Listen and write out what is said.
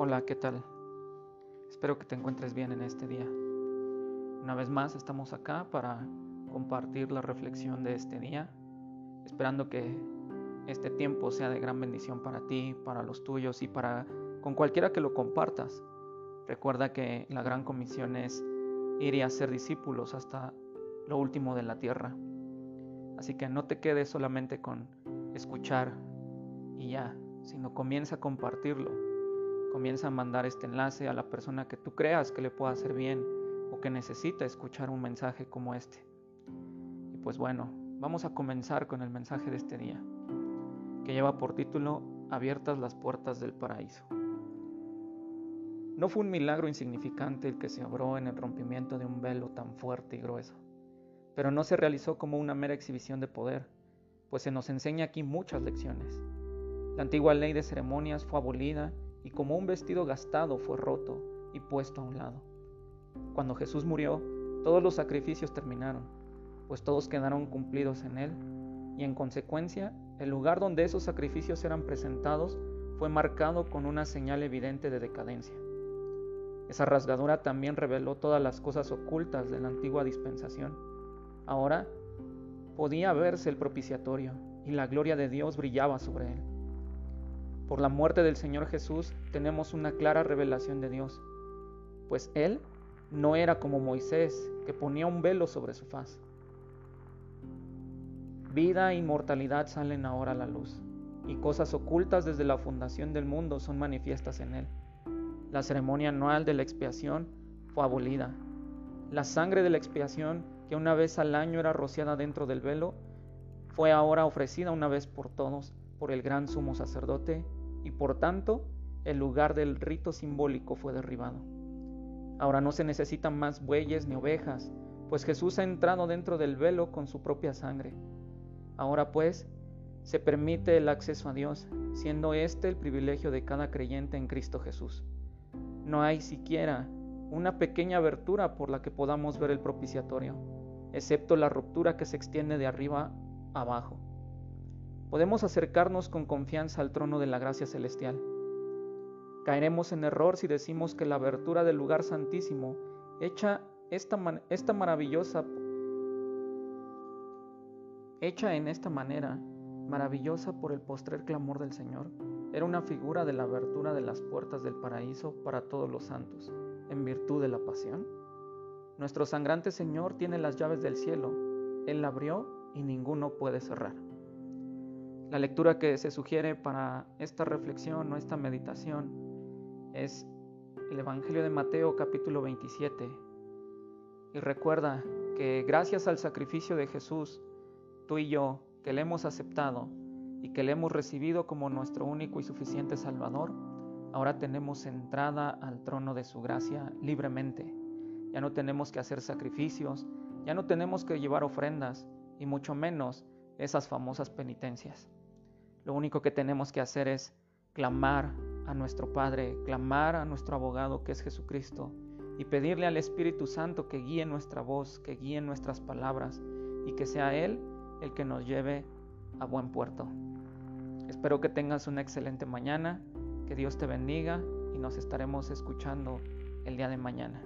Hola, ¿qué tal? Espero que te encuentres bien en este día. Una vez más estamos acá para compartir la reflexión de este día, esperando que este tiempo sea de gran bendición para ti, para los tuyos y para con cualquiera que lo compartas. Recuerda que la gran comisión es ir y hacer discípulos hasta lo último de la tierra. Así que no te quedes solamente con escuchar y ya, sino comienza a compartirlo Comienza a mandar este enlace a la persona que tú creas que le pueda hacer bien o que necesita escuchar un mensaje como este. Y pues bueno, vamos a comenzar con el mensaje de este día, que lleva por título Abiertas las puertas del paraíso. No fue un milagro insignificante el que se obró en el rompimiento de un velo tan fuerte y grueso, pero no se realizó como una mera exhibición de poder, pues se nos enseña aquí muchas lecciones. La antigua ley de ceremonias fue abolida y como un vestido gastado fue roto y puesto a un lado. Cuando Jesús murió, todos los sacrificios terminaron, pues todos quedaron cumplidos en Él, y en consecuencia, el lugar donde esos sacrificios eran presentados fue marcado con una señal evidente de decadencia. Esa rasgadura también reveló todas las cosas ocultas de la antigua dispensación. Ahora podía verse el propiciatorio y la gloria de Dios brillaba sobre él. Por la muerte del Señor Jesús tenemos una clara revelación de Dios, pues Él no era como Moisés, que ponía un velo sobre su faz. Vida e inmortalidad salen ahora a la luz, y cosas ocultas desde la fundación del mundo son manifiestas en Él. La ceremonia anual de la expiación fue abolida. La sangre de la expiación, que una vez al año era rociada dentro del velo, fue ahora ofrecida una vez por todos por el gran sumo sacerdote y por tanto el lugar del rito simbólico fue derribado. Ahora no se necesitan más bueyes ni ovejas, pues Jesús ha entrado dentro del velo con su propia sangre. Ahora pues se permite el acceso a Dios, siendo este el privilegio de cada creyente en Cristo Jesús. No hay siquiera una pequeña abertura por la que podamos ver el propiciatorio, excepto la ruptura que se extiende de arriba abajo podemos acercarnos con confianza al trono de la gracia celestial. Caeremos en error si decimos que la abertura del lugar santísimo, hecha esta, esta maravillosa, hecha en esta manera, maravillosa por el postrer clamor del Señor, era una figura de la abertura de las puertas del paraíso para todos los santos, en virtud de la pasión. Nuestro sangrante Señor tiene las llaves del cielo, Él la abrió y ninguno puede cerrar. La lectura que se sugiere para esta reflexión o esta meditación es el Evangelio de Mateo capítulo 27. Y recuerda que gracias al sacrificio de Jesús, tú y yo, que le hemos aceptado y que le hemos recibido como nuestro único y suficiente Salvador, ahora tenemos entrada al trono de su gracia libremente. Ya no tenemos que hacer sacrificios, ya no tenemos que llevar ofrendas y mucho menos esas famosas penitencias. Lo único que tenemos que hacer es clamar a nuestro Padre, clamar a nuestro abogado que es Jesucristo y pedirle al Espíritu Santo que guíe nuestra voz, que guíe nuestras palabras y que sea Él el que nos lleve a buen puerto. Espero que tengas una excelente mañana, que Dios te bendiga y nos estaremos escuchando el día de mañana.